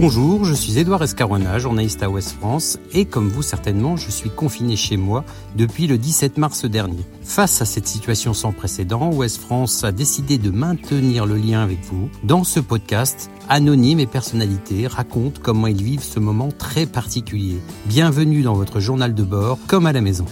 Bonjour, je suis Édouard Escaroina, journaliste à Ouest France, et comme vous certainement, je suis confiné chez moi depuis le 17 mars dernier. Face à cette situation sans précédent, Ouest France a décidé de maintenir le lien avec vous. Dans ce podcast, anonymes et personnalités racontent comment ils vivent ce moment très particulier. Bienvenue dans votre journal de bord, comme à la maison.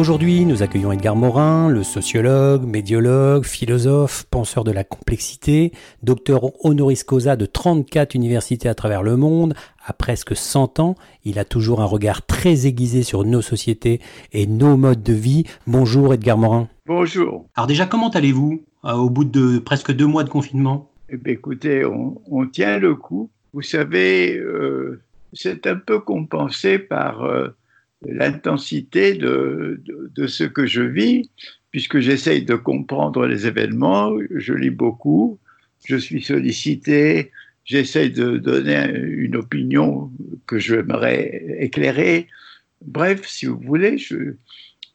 Aujourd'hui, nous accueillons Edgar Morin, le sociologue, médiologue, philosophe, penseur de la complexité, docteur honoris causa de 34 universités à travers le monde. À presque 100 ans, il a toujours un regard très aiguisé sur nos sociétés et nos modes de vie. Bonjour Edgar Morin. Bonjour. Alors déjà, comment allez-vous euh, au bout de presque deux mois de confinement? Eh Écoutez, on, tient le coup. Vous savez, euh, c'est un peu compensé par... Euh, l'intensité de, de, ce que je vis, puisque j'essaye de comprendre les événements, je lis beaucoup, je suis sollicité, j'essaye de donner une opinion que j'aimerais éclairer. Bref, si vous voulez, je,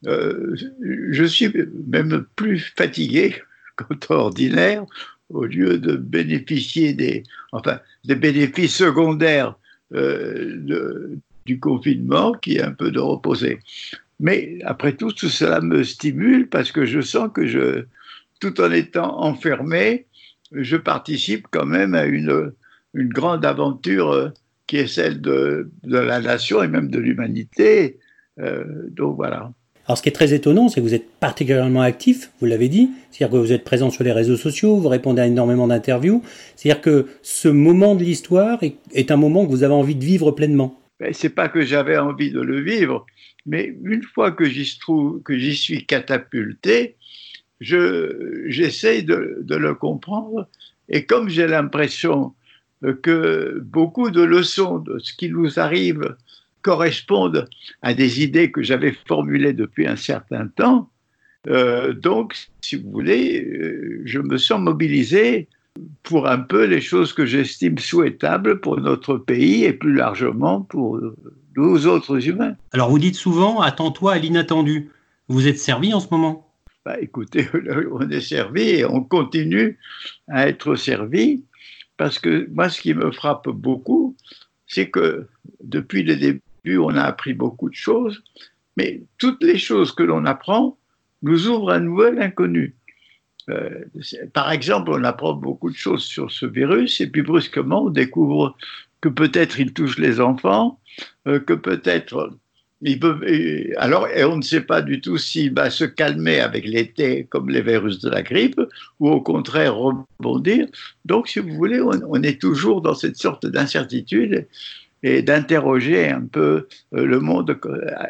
euh, je suis même plus fatigué qu'en ordinaire, au lieu de bénéficier des, enfin, des bénéfices secondaires euh, de, du confinement qui est un peu de reposer. Mais après tout, tout cela me stimule parce que je sens que je, tout en étant enfermé, je participe quand même à une, grande aventure euh, qui est celle de, la nation et même de l'humanité. Euh, donc voilà. Alors ce qui est très étonnant, c'est que vous êtes particulièrement actif, vous l'avez dit, c'est-à-dire que vous êtes présent sur les réseaux sociaux, vous répondez à énormément d'interviews, c'est-à-dire que ce moment de l'histoire est un moment que vous avez envie de vivre pleinement. C'est pas que j'avais envie de le vivre, mais une fois que j'y trouve, que j'y suis catapulté, je, j'essaye de, le comprendre. Et comme j'ai l'impression que beaucoup de leçons de ce qui nous arrive correspondent à des idées que j'avais formulées depuis un certain temps, euh, donc, si vous voulez, euh, je me sens mobilisé pour un peu les choses que j'estime souhaitables pour notre pays et plus largement pour nous autres humains. Alors vous dites souvent, attends-toi à l'inattendu. Vous êtes servi en ce moment? Bah, Écoutez, on est servi et on continue à être servi parce que moi, ce qui me frappe beaucoup, c'est que depuis le début, on a appris beaucoup de choses, mais toutes les choses que l'on apprend nous ouvrent un nouvel inconnu. Euh, par exemple, on apprend beaucoup de choses sur ce virus et puis brusquement, on découvre que peut-être il touche les enfants, euh, que peut-être il peut. alors, et on ne sait pas du tout s'il va se calmer avec l'été comme les virus de la grippe ou au contraire rebondir. Donc, si vous voulez, on est toujours dans cette sorte d'incertitude et d'interroger un peu euh, le monde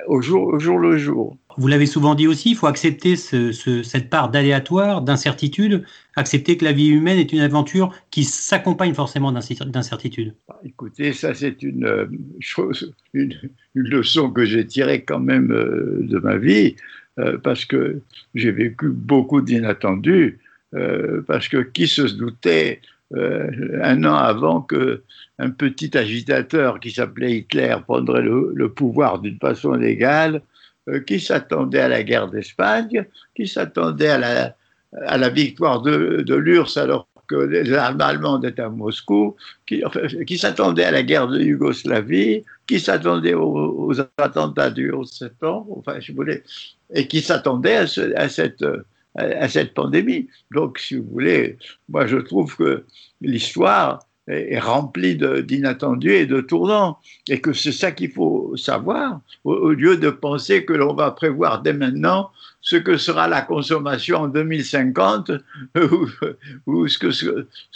au jour, au jour le jour. Vous l'avez souvent dit aussi, il faut accepter cette part d'aléatoire, d'incertitude, accepter que la vie humaine est une aventure qui s'accompagne forcément d'incertitude. Bah, écoutez, ça c'est une euh, chose, une, leçon que j'ai tirée quand même euh, de ma vie, euh, parce que j'ai vécu beaucoup d'inattendus, parce que qui se doutait un an avant que un petit agitateur qui s'appelait Hitler prendrait le pouvoir d'une façon légale euh, qui s'attendait à la guerre d'Espagne, qui s'attendait à la, à la victoire de, de l'URSS alors que les armes allemandes étaient à Moscou, qui, qui s'attendait à la guerre de Yougoslavie, qui s'attendait aux, attentats du 11 septembre, enfin, je voulais, et qui s'attendait à, à, cette, à cette pandémie. Donc, si vous voulez, moi je trouve que l'histoire est rempli d'inattendus et de tournants, et que c'est ça qu'il faut savoir, au, lieu de penser que l'on va prévoir dès maintenant ce que sera la consommation en 2050 ou, ce, que, ce,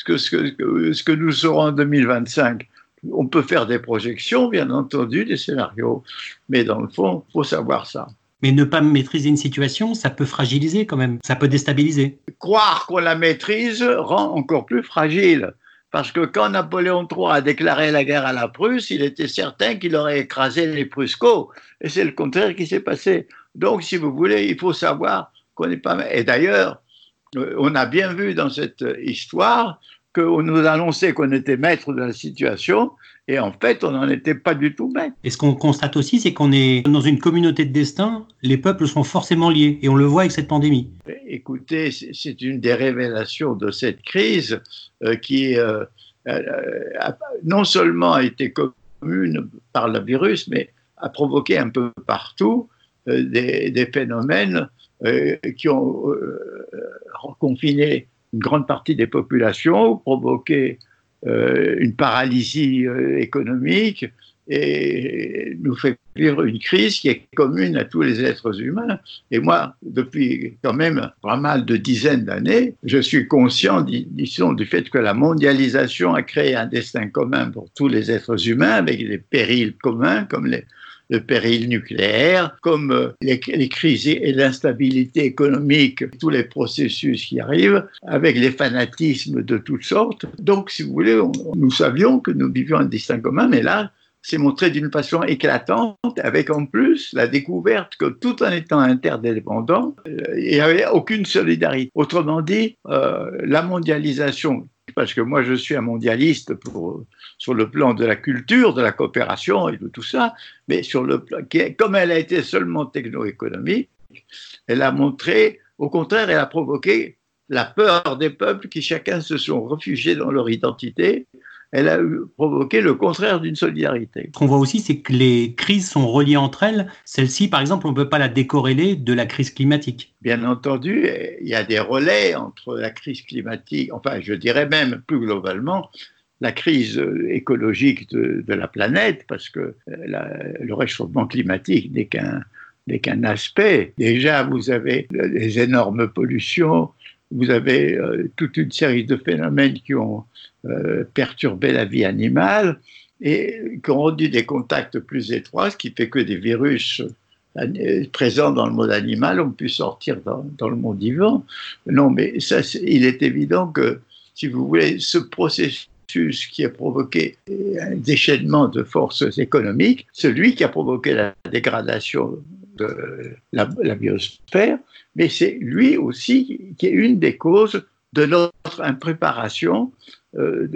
que, ce, que, ce que nous serons en 2025. On peut faire des projections, bien entendu, des scénarios, mais dans le fond, il faut savoir ça. Mais ne pas maîtriser une situation, ça peut fragiliser quand même, ça peut déstabiliser. Croire qu'on la maîtrise rend encore plus fragile. Parce que quand Napoléon III a déclaré la guerre à la Prusse, il était certain qu'il aurait écrasé les Pruscos. Et c'est le contraire qui s'est passé. Donc, si vous voulez, il faut savoir qu'on n'est pas. Et d'ailleurs, euh, on a bien vu dans cette histoire qu'on nous annonçait qu'on était maître de la situation, et en fait, on n'en était pas du tout maître. Et ce qu'on constate aussi, c'est qu'on est dans une communauté de destin, les peuples sont forcément liés, et on le voit avec cette pandémie. écoutez, c'est une des révélations de cette crise euh, qui euh, non seulement a été commune par le virus, mais a provoqué un peu partout des, des, phénomènes qui ont confiné une grande partie des populations, provoqué une paralysie économique, et nous fait vivre une crise qui est commune à tous les êtres humains. Et moi, depuis quand même pas mal de dizaines d'années, je suis conscient, disons, du fait que la mondialisation a créé un destin commun pour tous les êtres humains, avec des périls communs comme les, le péril nucléaire, comme euh, les, crises et l'instabilité économique, tous les processus qui arrivent, avec les fanatismes de toutes sortes. Donc, si vous voulez, nous savions que nous vivions un destin commun, mais là, s'est montré d'une façon éclatante, avec en plus la découverte que tout en étant interdépendant, euh, il n'y avait aucune solidarité. Autrement dit, euh, la mondialisation, parce que moi je suis un mondialiste sur le plan de la culture, de la coopération et de tout ça, mais sur le plan, comme elle a été seulement techno-économique, elle a montré, au contraire, elle a provoqué la peur des peuples qui chacun se sont réfugiés dans leur identité elle a provoqué le contraire d'une solidarité. Ce qu'on voit aussi, c'est que les crises sont reliées entre elles. Celle-ci, par exemple, on ne peut pas la décorréler de la crise climatique. Bien entendu, il y a des relais entre la crise climatique, enfin, je dirais même plus globalement, la crise écologique de, la planète, parce que le réchauffement climatique n'est qu'un n'est qu'un aspect. Déjà, vous avez les énormes pollutions, vous avez euh, toute une série de phénomènes qui ont euh, perturbé la vie animale et qui ont rendu des contacts plus étroits, ce qui fait que des virus euh, présents dans le monde animal ont pu sortir dans, le monde vivant. Non, mais il est évident que, si vous voulez, ce processus qui a provoqué un déchaînement de forces économiques, celui qui a provoqué la dégradation la, biosphère, mais c'est lui aussi qui est une des causes de notre impréparation euh,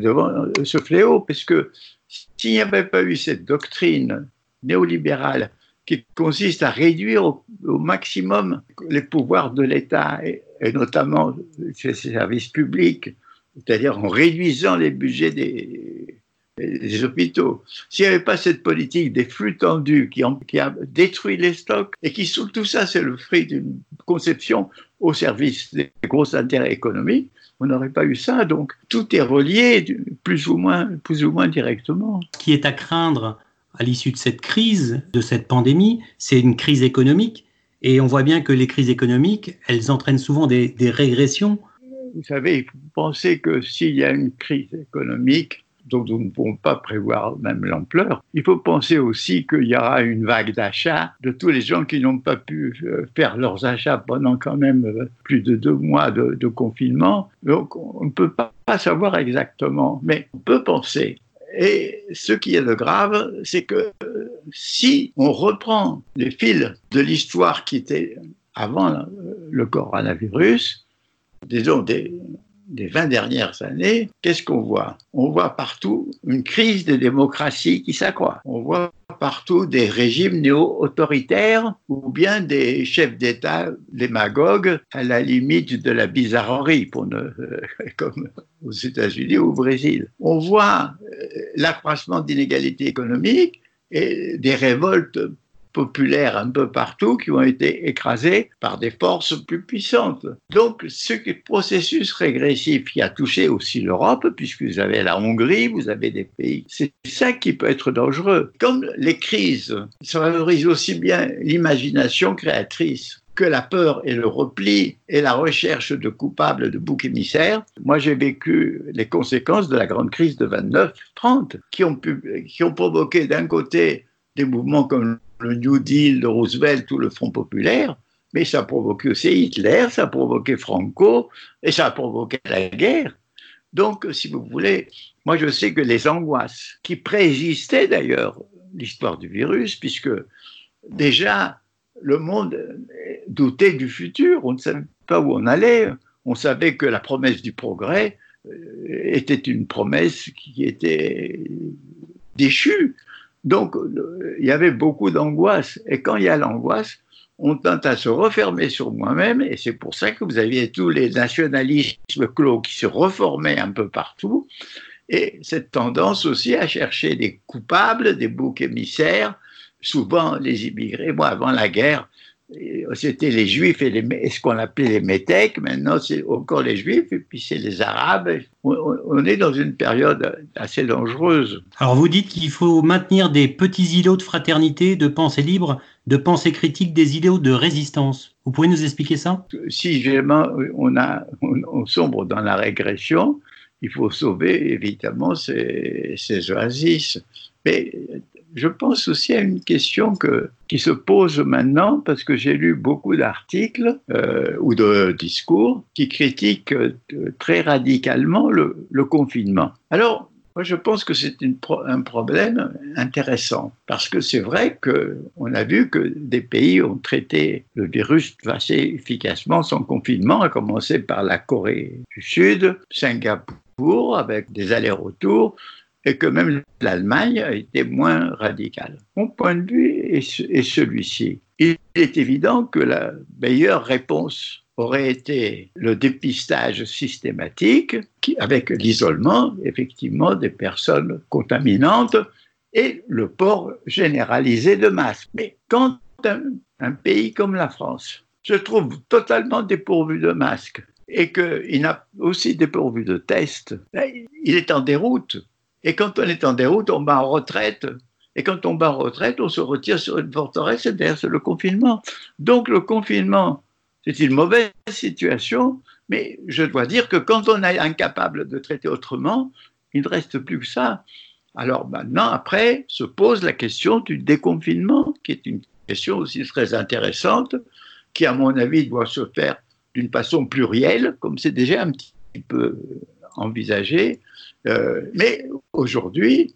devant ce fléau, parce que s'il n'y avait pas eu cette doctrine néolibérale qui consiste à réduire au, maximum les pouvoirs de l'État et, notamment ses services publics, c'est-à-dire en réduisant les budgets des, des hôpitaux. S'il n'y avait pas cette politique des flux tendus qui, qui, a détruit les stocks et qui, sous tout ça, c'est le fruit d'une conception au service des gros intérêts économiques, on n'aurait pas eu ça. Donc tout est relié plus ou moins, plus ou moins directement. Ce qui est à craindre à l'issue de cette crise, de cette pandémie, c'est une crise économique. Et on voit bien que les crises économiques, elles entraînent souvent des, des régressions. Vous savez, il faut penser que s'il y a une crise économique, dont nous ne pouvons pas prévoir même l'ampleur. Il faut penser aussi qu'il y aura une vague d'achats de tous les gens qui n'ont pas pu euh, faire leurs achats pendant quand même euh, plus de deux mois de, confinement. Donc on ne peut pas, savoir exactement, mais on peut penser. Et ce qui est de grave, c'est que euh, si on reprend les fils de l'histoire qui était avant le coronavirus, disons des, des 20 dernières années, qu'est-ce qu'on voit? On voit partout une crise des démocraties qui s'accroît. On voit partout des régimes néo-autoritaires ou bien des chefs d'État démagogues à la limite de la bizarrerie, ne, comme aux États-Unis ou au Brésil. On voit euh, l'accroissement d'inégalités économiques et des révoltes populaires un peu partout qui ont été écrasés par des forces plus puissantes. Donc, ce processus régressif qui a touché aussi l'Europe, puisque vous avez la Hongrie, vous avez des pays, c'est ça qui peut être dangereux. Comme les crises, ça favorise aussi bien l'imagination créatrice que la peur et le repli et la recherche de coupables de boucs émissaires. Moi, j'ai vécu les conséquences de la grande crise de 29-30 qui ont, qui ont provoqué d'un côté des mouvements comme le New Deal de Roosevelt ou le Front populaire, mais ça a provoqué aussi Hitler, ça a provoqué Franco, et ça a provoqué la guerre. Donc, si vous voulez, moi je sais que les angoisses qui préexistaient d'ailleurs l'histoire du virus, puisque déjà le monde doutait du futur, on ne savait pas où on allait, on savait que la promesse du progrès euh, était une promesse qui était déchue. Donc, il y avait beaucoup d'angoisse. Et quand il y a l'angoisse, on tente à se refermer sur moi-même, et c'est pour ça que vous aviez tous les nationalismes clos qui se reformaient un peu partout, et cette tendance aussi à chercher des coupables, des boucs émissaires, souvent les immigrés. Moi, avant la guerre, c'était les juifs et, les, ce qu'on appelait les métèques, maintenant c'est encore les juifs, et puis c'est les arabes. On, est dans une période assez dangereuse. Alors vous dites qu'il faut maintenir des petits îlots de fraternité, de pensée libre, de pensée critique, des îlots de résistance. Vous pouvez nous expliquer ça? Si vraiment on, a, on, sombre dans la régression, il faut sauver évidemment ces, ces oasis. Mais je pense aussi à une question que, qui se pose maintenant parce que j'ai lu beaucoup d'articles euh, ou de discours qui critiquent euh, très radicalement le, le, confinement. Alors, moi, je pense que c'est un problème intéressant parce que c'est vrai qu'on a vu que des pays ont traité le virus assez efficacement sans confinement, à commencer par la Corée du Sud, Singapour, avec des allers-retours, et que même l'Allemagne a été moins radicale. Mon point de vue est, celui-ci. Il est évident que la meilleure réponse aurait été le dépistage systématique avec l'isolement effectivement des personnes contaminantes et le port généralisé de masques. Mais quand un, pays comme la France se trouve totalement dépourvu de masques et qu'il n'a aussi dépourvu de tests, ben, il est en déroute et quand on est en déroute, on va en retraite. Et quand on va en retraite, on se retire sur une forteresse, c'est-à-dire le confinement. Donc le confinement, c'est une mauvaise situation, mais je dois dire que quand on est incapable de traiter autrement, il ne reste plus que ça. Alors maintenant, après, se pose la question du déconfinement, qui est une question aussi très intéressante, qui, à mon avis, doit se faire d'une façon plurielle, comme c'est déjà un petit peu envisagé, euh, mais aujourd'hui,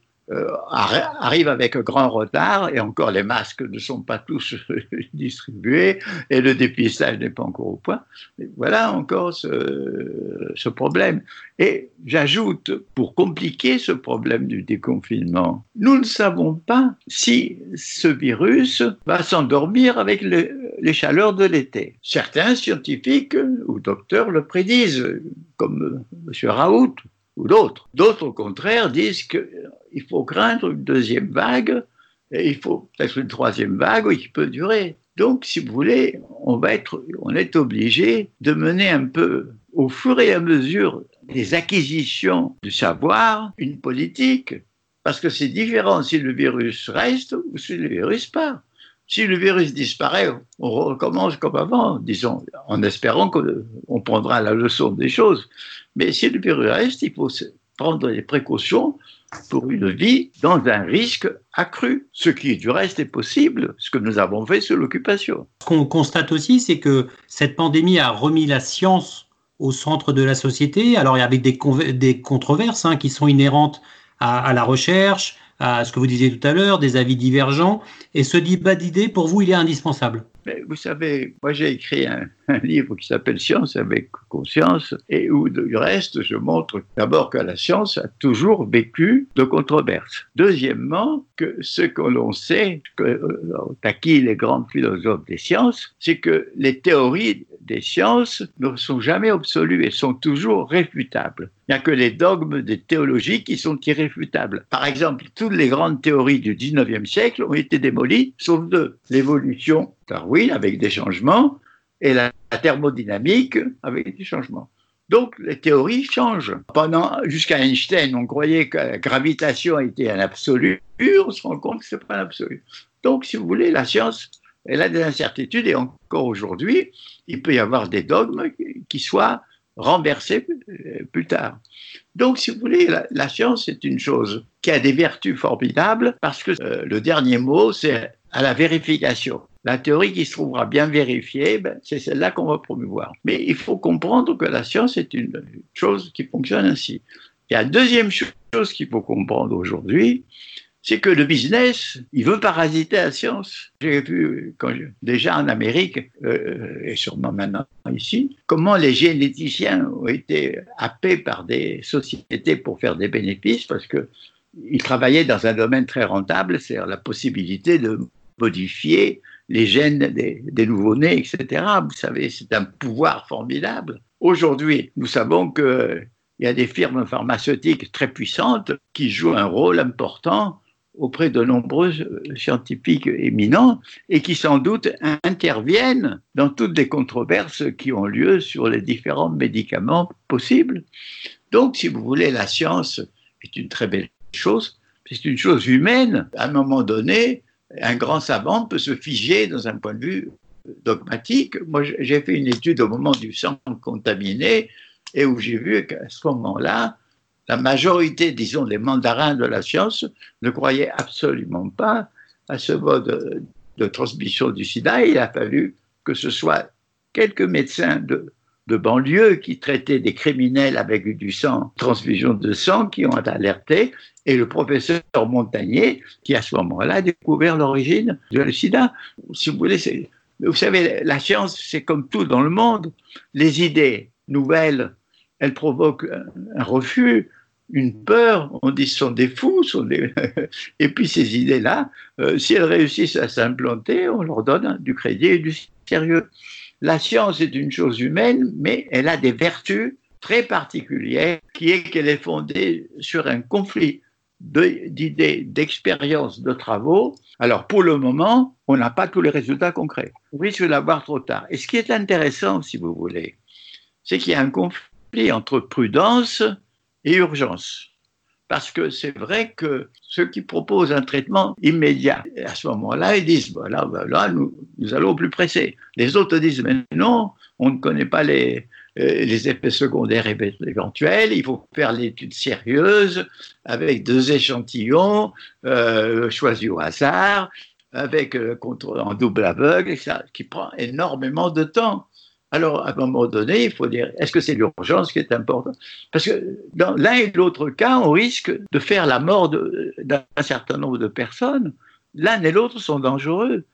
arrive avec grand retard et encore les masques ne sont pas tous distribués et le dépistage n'est pas encore au point. voilà encore ce, ce problème. Et j'ajoute, pour compliquer ce problème du déconfinement, nous ne savons pas si ce virus va s'endormir avec les chaleurs de l'été. Certains scientifiques ou docteurs le prédisent, comme M. Raoult d'autres. D'autres, au contraire, disent qu'il faut craindre une deuxième vague et il faut peut-être une troisième vague qui peut durer. Donc, si vous voulez, on, va être, on est obligé de mener un peu, au fur et à mesure des acquisitions du savoir, une politique, parce que c'est différent si le virus reste ou si le virus part. Si le virus disparaît, on recommence comme avant, disons, en espérant qu'on prendra la leçon des choses. Mais si le virus reste, il faut prendre des précautions pour une vie dans un risque accru, ce qui du reste est possible, ce que nous avons fait sous l'occupation. Ce qu'on constate aussi, c'est que cette pandémie a remis la science au centre de la société, alors avec des, des controverses hein, qui sont inhérentes à, à, la recherche, à ce que vous disiez tout à l'heure, des avis divergents, et ce débat d'idées, pour vous, il est indispensable? Vous savez, moi j'ai écrit un, livre qui s'appelle Science avec conscience et où du reste je montre d'abord que la science a toujours vécu de controverses. Deuxièmement, que ce que l'on sait, que euh, acquis les grands philosophes des sciences, c'est que les théories des sciences ne sont jamais absolues et sont toujours réfutables. Il n'y a que les dogmes des théologies qui sont irréfutables. Par exemple, toutes les grandes théories du 19e siècle ont été démolies, sauf deux. L'évolution, Darwin, avec des changements, et la thermodynamique, avec des changements. Donc les théories changent. Pendant jusqu'à Einstein, on croyait que la gravitation était un absolu, on se rend compte que c'est pas un absolu. Donc si vous voulez, la science, elle a des incertitudes et encore aujourd'hui, il peut y avoir des dogmes qui soient renversés euh, plus tard. Donc, si vous voulez, la, science est une chose qui a des vertus formidables parce que euh, le dernier mot, c'est à la vérification. La théorie qui se trouvera bien vérifiée, ben, c'est celle-là qu'on va promouvoir. Mais il faut comprendre que la science est une chose qui fonctionne ainsi. Et la deuxième chose qu'il faut comprendre aujourd'hui, c'est que le business, il veut parasiter la science. J'ai vu déjà en Amérique, euh, et sûrement maintenant ici, comment les généticiens ont été happés par des sociétés pour faire des bénéfices parce qu'ils travaillaient dans un domaine très rentable, c'est-à-dire la possibilité de modifier les gènes des, des nouveau-nés, etc. Vous savez, c'est un pouvoir formidable. Aujourd'hui, nous savons qu'il y a des firmes pharmaceutiques très puissantes qui jouent un rôle important auprès de nombreux scientifiques éminents et qui sans doute interviennent dans toutes les controverses qui ont lieu sur les différents médicaments possibles. Donc, si vous voulez, la science est une très belle chose, c'est une chose humaine. À un moment donné, un grand savant peut se figer dans un point de vue dogmatique. Moi, j'ai fait une étude au moment du sang contaminé et où j'ai vu qu'à ce moment-là, la majorité, disons, des mandarins de la science ne croyaient absolument pas à ce mode de transmission du sida. il a fallu que ce soit quelques médecins de, banlieue qui traitaient des criminels avec du sang, transfusion de sang, qui ont alerté, et le professeur Montagnier, qui à ce moment-là a découvert l'origine du sida. Si vous voulez, vous savez, la science, c'est comme tout dans le monde. Les idées nouvelles, elles provoquent un refus, une peur, on dit ce sont des fous, sont des... et puis ces idées-là, euh, si elles réussissent à s'implanter, on leur donne du crédit et du sérieux. La science est une chose humaine, mais elle a des vertus très particulières, qui est qu'elle est fondée sur un conflit d'idées, d'expériences, de travaux. Alors pour le moment, on n'a pas tous les résultats concrets. On risque l'avoir trop tard. Et ce qui est intéressant, si vous voulez, c'est qu'il y a un conflit entre prudence urgence. Parce que c'est vrai que ceux qui proposent un traitement immédiat, à ce moment-là, ils disent, voilà, voilà nous, nous, allons au plus pressé. Les autres disent, mais non, on ne connaît pas les, euh, les effets secondaires éventuels, il faut faire l'étude sérieuse avec deux échantillons euh, choisis au hasard, avec euh, contrôle en double aveugle, ça, qui prend énormément de temps. Alors, à un moment donné, il faut dire, est-ce que c'est l'urgence qui est importante? Parce que dans l'un et l'autre cas, on risque de faire la mort d'un certain nombre de personnes. L'un et l'autre sont dangereux.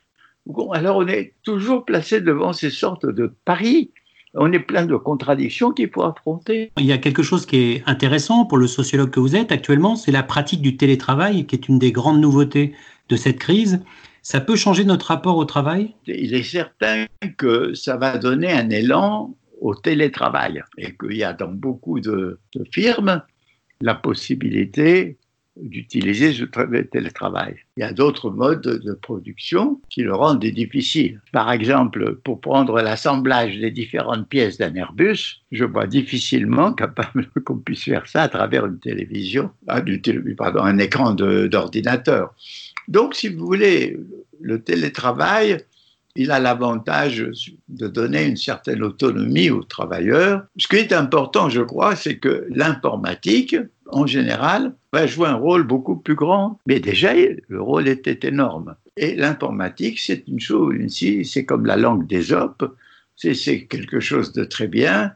Alors, on est toujours placé devant ces sortes de paris. On est plein de contradictions qu'il faut affronter. Il y a quelque chose qui est intéressant pour le sociologue que vous êtes actuellement, c'est la pratique du télétravail, qui est une des grandes nouveautés de cette crise. Ça peut changer notre rapport au travail? Il est certain que ça va donner un élan au télétravail et qu'il y a dans beaucoup de, firmes la possibilité d'utiliser ce télétravail. Il y a d'autres modes de production qui le rendent difficile. Par exemple, pour prendre l'assemblage des différentes pièces d'un Airbus, je vois difficilement capable qu'on puisse faire ça à travers une télévision, ah, un écran d'ordinateur. Donc, si vous voulez, le télétravail, il a l'avantage de donner une certaine autonomie aux travailleurs. Ce qui est important, je crois, c'est que l'informatique, en général, va jouer un rôle beaucoup plus grand. Mais déjà, le rôle était énorme. Et l'informatique, c'est une chose, c'est comme la langue des c'est quelque chose de très bien.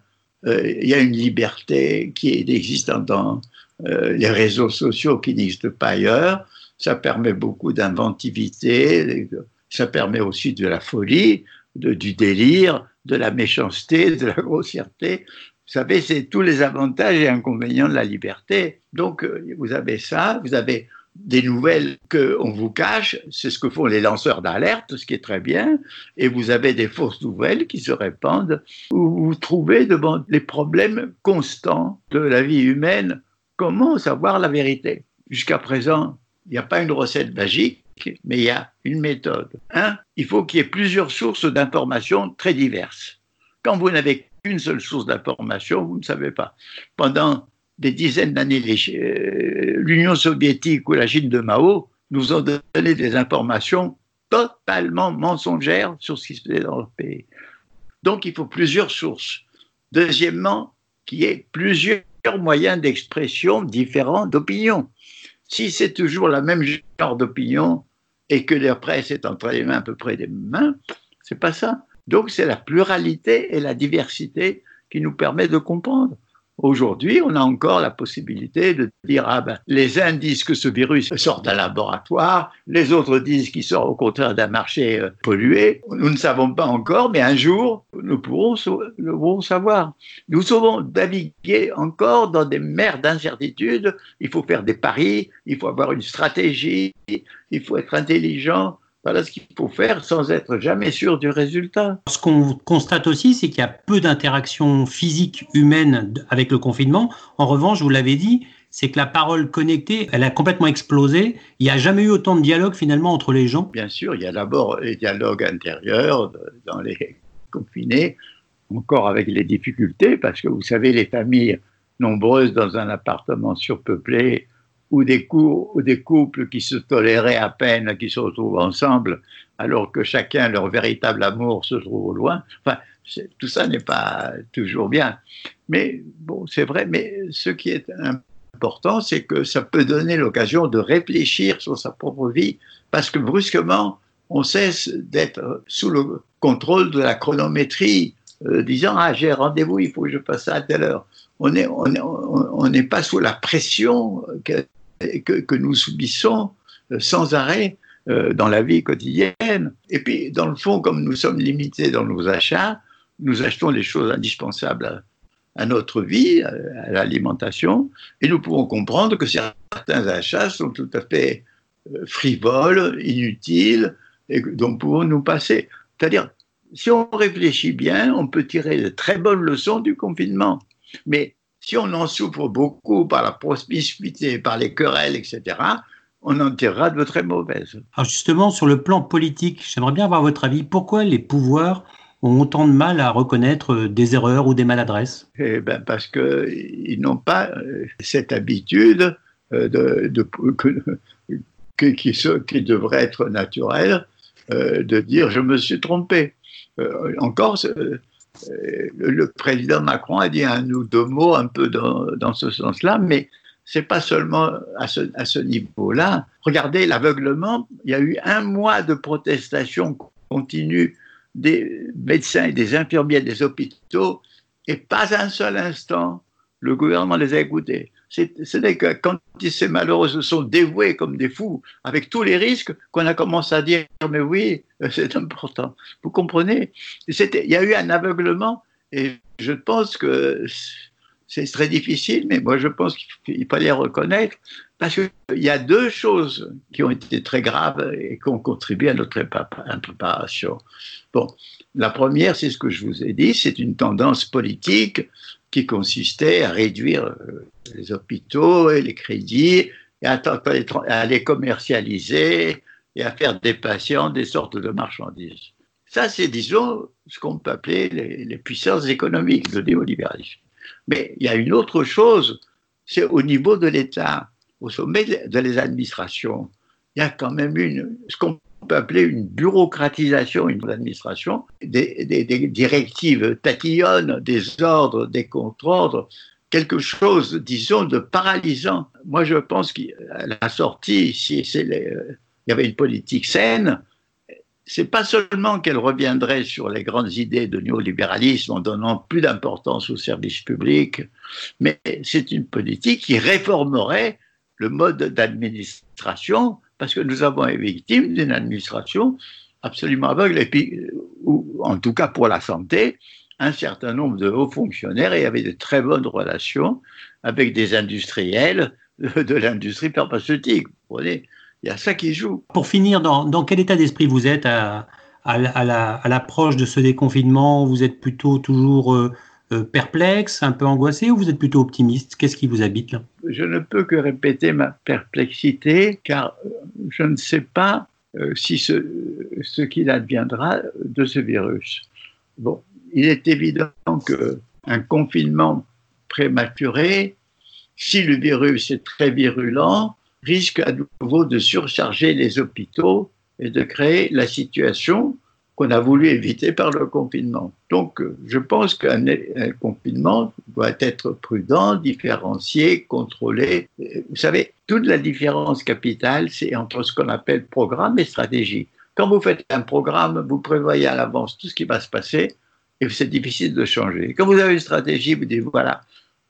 Euh, il y a une liberté qui existe dans euh, les réseaux sociaux qui n'existent pas ailleurs ça permet beaucoup d'inventivité, ça permet aussi de la folie, de, du délire, de la méchanceté, de la grossièreté. Vous savez, c'est tous les avantages et inconvénients de la liberté. Donc, euh, vous avez ça, vous avez des nouvelles qu'on vous cache, c'est ce que font les lanceurs d'alerte, ce qui est très bien, et vous avez des fausses nouvelles qui se répandent, où vous vous trouvez devant les problèmes constants de la vie humaine. Comment savoir la vérité? Jusqu'à présent, il n'y a pas une recette magique, mais il y a une méthode. Un, il faut qu'il y ait plusieurs sources d'informations très diverses. Quand vous n'avez qu'une seule source d'information, vous ne savez pas. Pendant des dizaines d'années, euh, l'Union soviétique ou la Chine de Mao nous ont donné des informations totalement mensongères sur ce qui se faisait dans leur pays. Donc il faut plusieurs sources. Deuxièmement, qu'il y ait plusieurs moyens d'expression différents d'opinion. Si c'est toujours la même genre d'opinion et que la presse est entre les mains à peu près des mains, c'est pas ça. Donc c'est la pluralité et la diversité qui nous permet de comprendre. Aujourd'hui, on a encore la possibilité de dire ah ben, les uns disent que ce virus sort d'un laboratoire, les autres disent qu'il sort au contraire d'un marché euh, pollué. Nous ne savons pas encore, mais un jour, nous pourrons le savoir. Nous saurons naviguer encore dans des mers d'incertitude. Il faut faire des paris, il faut avoir une stratégie, il faut être intelligent. Voilà ce qu'il faut faire sans être jamais sûr du résultat. Ce qu'on constate aussi, c'est qu'il y a peu d'interactions physiques humaines avec le confinement. En revanche, vous l'avez dit, c'est que la parole connectée, elle a complètement explosé. Il n'y a jamais eu autant de dialogue finalement entre les gens. Bien sûr, il y a d'abord les dialogues intérieurs dans les confinés, encore avec les difficultés, parce que vous savez, les familles nombreuses dans un appartement surpeuplé, ou des, ou des couples qui se toléraient à peine, qui se retrouvent ensemble, alors que chacun, leur véritable amour, se trouve au loin. Enfin, tout ça n'est pas toujours bien. Mais bon, c'est vrai, mais ce qui est important, c'est que ça peut donner l'occasion de réfléchir sur sa propre vie, parce que brusquement, on cesse d'être sous le contrôle de la chronométrie, euh, disant Ah, j'ai rendez-vous, il faut que je passe à telle heure. On n'est pas sous la pression que, nous subissons euh, sans arrêt euh, dans la vie quotidienne. Et puis, dans le fond, comme nous sommes limités dans nos achats, nous achetons des choses indispensables à notre vie, à l'alimentation, et nous pouvons comprendre que certains achats sont tout à fait euh, frivoles, inutiles, et dont pouvons nous passer. C'est-à-dire, si on réfléchit bien, on peut tirer de très bonnes leçons du confinement. Mais si on en souffre beaucoup par la promiscuité, par les querelles, etc., on en tirera de très mauvaises. Alors justement, sur le plan politique, j'aimerais bien avoir votre avis. Pourquoi les pouvoirs ont autant de mal à reconnaître euh, des erreurs ou des maladresses? Eh ben Parce qu'ils n'ont pas euh, cette habitude euh, de, qui, qui, devrait être naturelle de dire je me suis trompé. encore, le président Macron a dit un ou deux mots un peu dans, dans ce sens-là, mais c'est pas seulement à ce, à ce niveau-là. Regardez l'aveuglement. Il y a eu un mois de protestation continue des médecins et des infirmiers des hôpitaux et pas un seul instant le gouvernement les a écoutés. Ce n'est que quand ces malheureux se sont dévoués comme des fous, avec tous les risques, qu'on a commencé à dire mais oui, c'est important. Vous comprenez Il y a eu un aveuglement et je pense que c'est très difficile, mais moi je pense qu'il fallait reconnaître parce qu'il y a deux choses qui ont été très graves et qui ont contribué à notre impréparation. Bon, la première, c'est ce que je vous ai dit, c'est une tendance politique qui consistait à réduire euh, les hôpitaux et les crédits et à, les commercialiser et à faire des patients des sortes de marchandises. Ça, c'est, disons, ce qu'on peut appeler les, puissances économiques, le néolibéralisme. Mais il y a une autre chose, c'est au niveau de l'État, au sommet de les administrations. Il y a quand même une, ce qu'on peut appeler une bureaucratisation une administration, des, des, directives tatillonnes, des ordres, des contre-ordres, quelque chose, disons, de paralysant. Moi, je pense qu'à la sortie, si les, il y avait une politique saine, c'est pas seulement qu'elle reviendrait sur les grandes idées de néolibéralisme en donnant plus d'importance aux services publics, mais c'est une politique qui réformerait le mode d'administration, parce que nous avons été victimes d'une administration absolument aveugle, et puis, ou en tout cas pour la santé, un certain nombre de hauts fonctionnaires et avait de très bonnes relations avec des industriels de l'industrie pharmaceutique. Vous voyez il y a ça qui joue. Pour finir, dans, quel état d'esprit vous êtes à, à, l'approche de ce déconfinement? Vous êtes plutôt toujours euh, euh, perplexe, un peu angoissé ou vous êtes plutôt optimiste? Qu'est-ce qui vous habite là? Je ne peux que répéter ma perplexité car euh, je ne sais pas si ce, ce qu'il adviendra de ce virus. Bon, il est évident qu'un confinement prématuré, si le virus est très virulent, risque à nouveau de surcharger les hôpitaux et de créer la situation qu'on a voulu éviter par le confinement. Donc, je pense qu'un confinement doit être prudent, différencié, contrôlé. Vous savez, toute la différence capitale, c'est entre ce qu'on appelle programme et stratégie. Quand vous faites un programme, vous prévoyez à l'avance tout ce qui va se passer et c'est difficile de changer. Quand vous avez une stratégie, vous dites, voilà,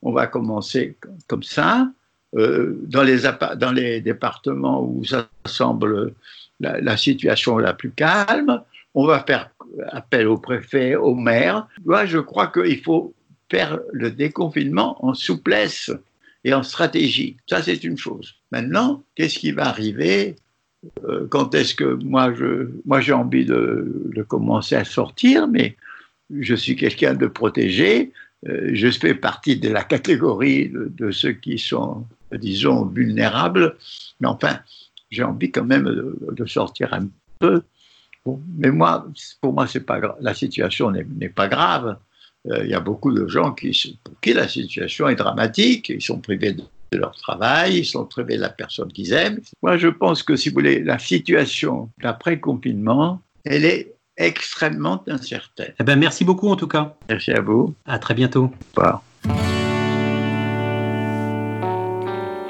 on va commencer comme ça, euh, dans les départements où ça semble la, situation la plus calme, on va faire appel au préfet, au maire. Moi, je crois qu'il faut faire le déconfinement en souplesse et en stratégie. Ça, c'est une chose. Maintenant, qu'est-ce qui va arriver euh, quand est-ce que moi, je, moi j'ai envie de, de, commencer à sortir, mais je suis quelqu'un de protégé. Euh, je fais partie de la catégorie de, ceux qui sont, disons, vulnérables. Mais enfin, j'ai envie quand même de sortir un peu. Bon, mais moi, pour moi, c'est pas la situation n'est pas grave. Euh, il y a beaucoup de gens qui, pour qui la situation est dramatique. Ils sont privés de de leur travail, ils sont privés de la personne qu'ils aiment. Moi, je pense que, si vous voulez, la situation d'après-confinement, elle est extrêmement incertaine. Eh ben, merci beaucoup en tout cas. Merci à vous. À très bientôt. Au revoir.